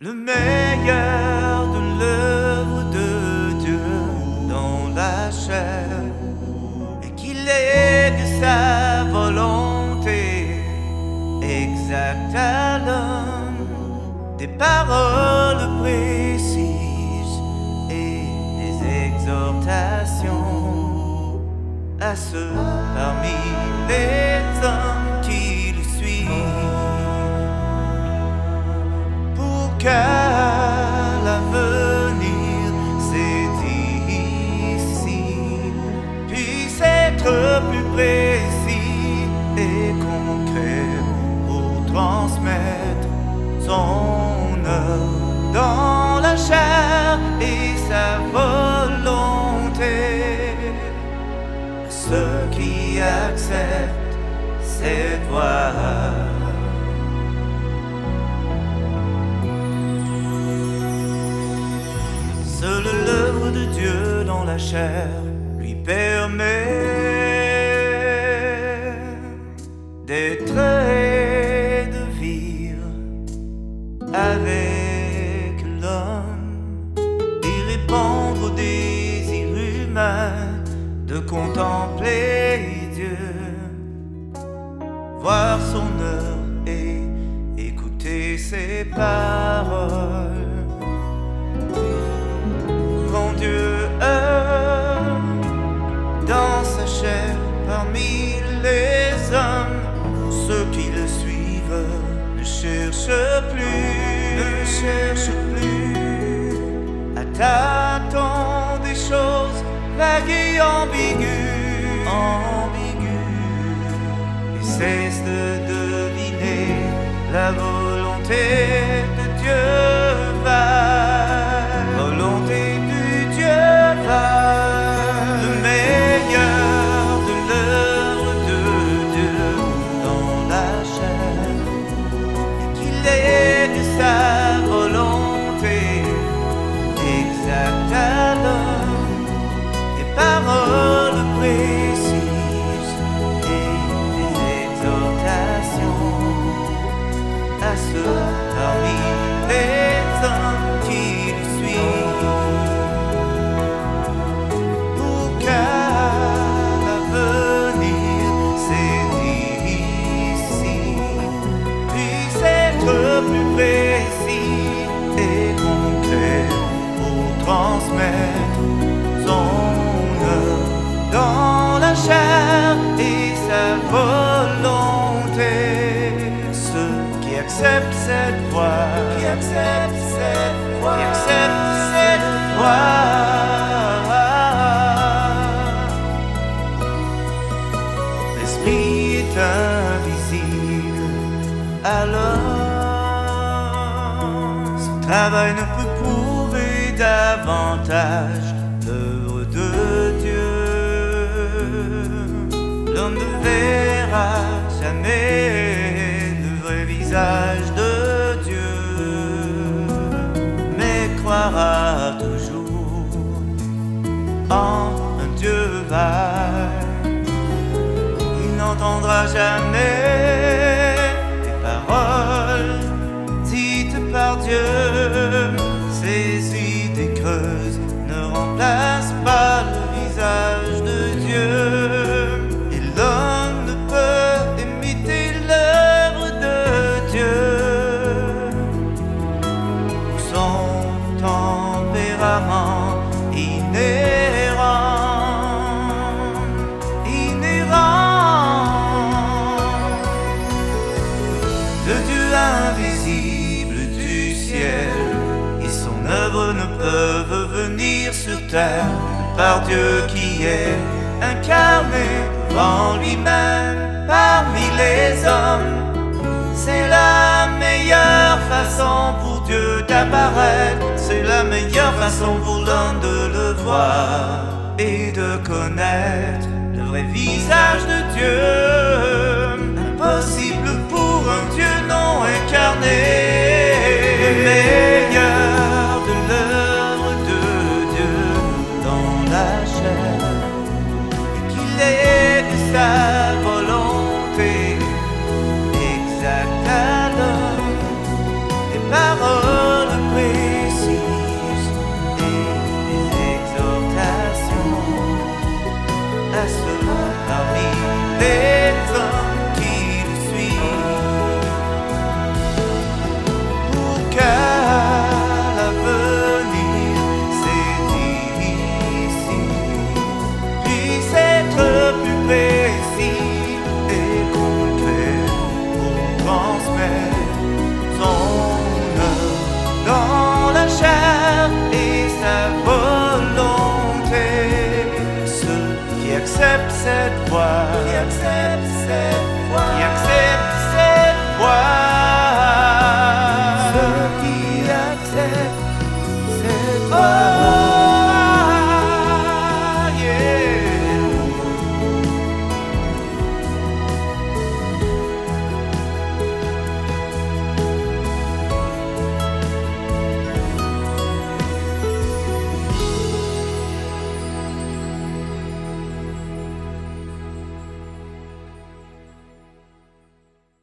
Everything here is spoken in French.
Le meilleur de l'œuvre de Dieu dans la chair et qu'il lègue sa volonté exacte à l'homme. Des paroles précises et des exhortations à ceux parmi les son œuvre dans la chair et sa volonté ceux qui acceptent cette voie. Seule l'œuvre de Dieu dans la chair lui permet de contempler Dieu, voir son œuvre et écouter ses paroles. Quand Dieu dans sa chair parmi les hommes, ceux qui le suivent ne cherchent plus, ne cherchent plus à choses vagues et ambiguës, ambiguës, et cessent de deviner la volonté pour transmettre son œuvre dans la chair et sa volonté. Ceux qui acceptent cette voie, qui acceptent cette voie, qui acceptent cette voie. L'esprit est invisible, alors son travail ne peut prouver davantage l'œuvre de Dieu. L'homme ne verra jamais le vrai visage de Dieu, mais croira toujours en un Dieu vague. Il n'entendra jamais les paroles dites par Dieu. Par Dieu qui est incarné en lui-même parmi les hommes. C'est la meilleure façon pour Dieu d'apparaître, c'est la meilleure façon pour l'homme de le voir et de connaître le vrai visage de Dieu. He accepts cette voix, qui accepte cette voix, qui accepte